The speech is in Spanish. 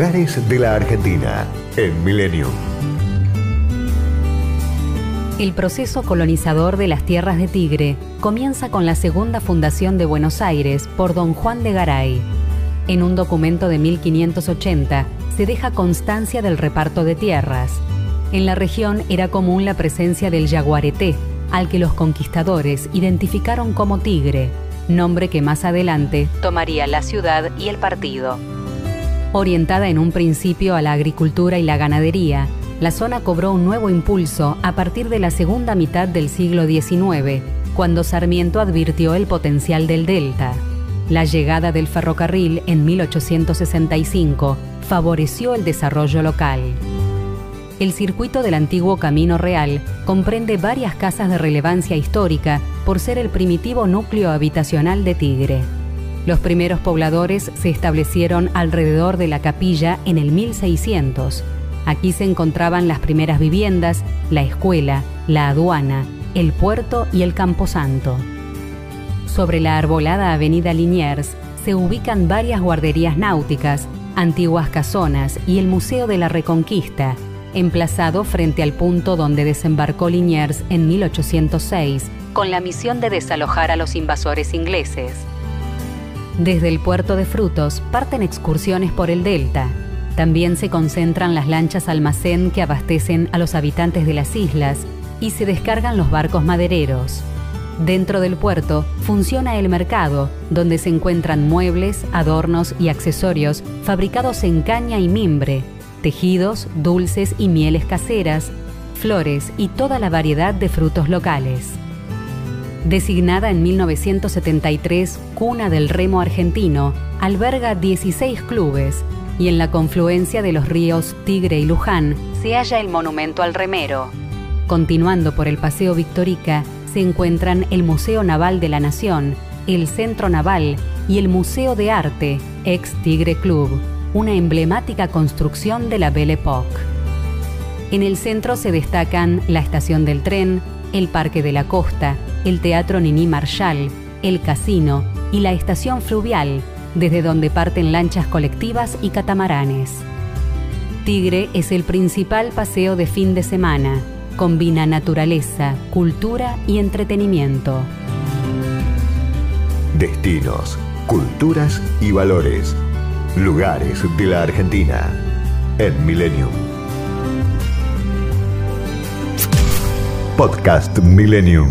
De la Argentina en Millennium. El proceso colonizador de las tierras de Tigre comienza con la segunda fundación de Buenos Aires por don Juan de Garay. En un documento de 1580 se deja constancia del reparto de tierras. En la región era común la presencia del yaguareté, al que los conquistadores identificaron como Tigre, nombre que más adelante tomaría la ciudad y el partido. Orientada en un principio a la agricultura y la ganadería, la zona cobró un nuevo impulso a partir de la segunda mitad del siglo XIX, cuando Sarmiento advirtió el potencial del delta. La llegada del ferrocarril en 1865 favoreció el desarrollo local. El circuito del antiguo Camino Real comprende varias casas de relevancia histórica por ser el primitivo núcleo habitacional de Tigre. Los primeros pobladores se establecieron alrededor de la capilla en el 1600. Aquí se encontraban las primeras viviendas, la escuela, la aduana, el puerto y el camposanto. Sobre la arbolada avenida Liniers se ubican varias guarderías náuticas, antiguas casonas y el Museo de la Reconquista, emplazado frente al punto donde desembarcó Liniers en 1806, con la misión de desalojar a los invasores ingleses. Desde el puerto de Frutos parten excursiones por el delta. También se concentran las lanchas almacén que abastecen a los habitantes de las islas y se descargan los barcos madereros. Dentro del puerto funciona el mercado, donde se encuentran muebles, adornos y accesorios fabricados en caña y mimbre, tejidos, dulces y mieles caseras, flores y toda la variedad de frutos locales. Designada en 1973 cuna del remo argentino, alberga 16 clubes y en la confluencia de los ríos Tigre y Luján se halla el monumento al remero. Continuando por el Paseo Victorica, se encuentran el Museo Naval de la Nación, el Centro Naval y el Museo de Arte, ex Tigre Club, una emblemática construcción de la Belle Époque. En el centro se destacan la estación del tren, el Parque de la Costa, el Teatro Nini Marshall, el casino y la estación fluvial, desde donde parten lanchas colectivas y catamaranes. Tigre es el principal paseo de fin de semana. Combina naturaleza, cultura y entretenimiento. Destinos, culturas y valores. Lugares de la Argentina en Millennium. Podcast Millennium.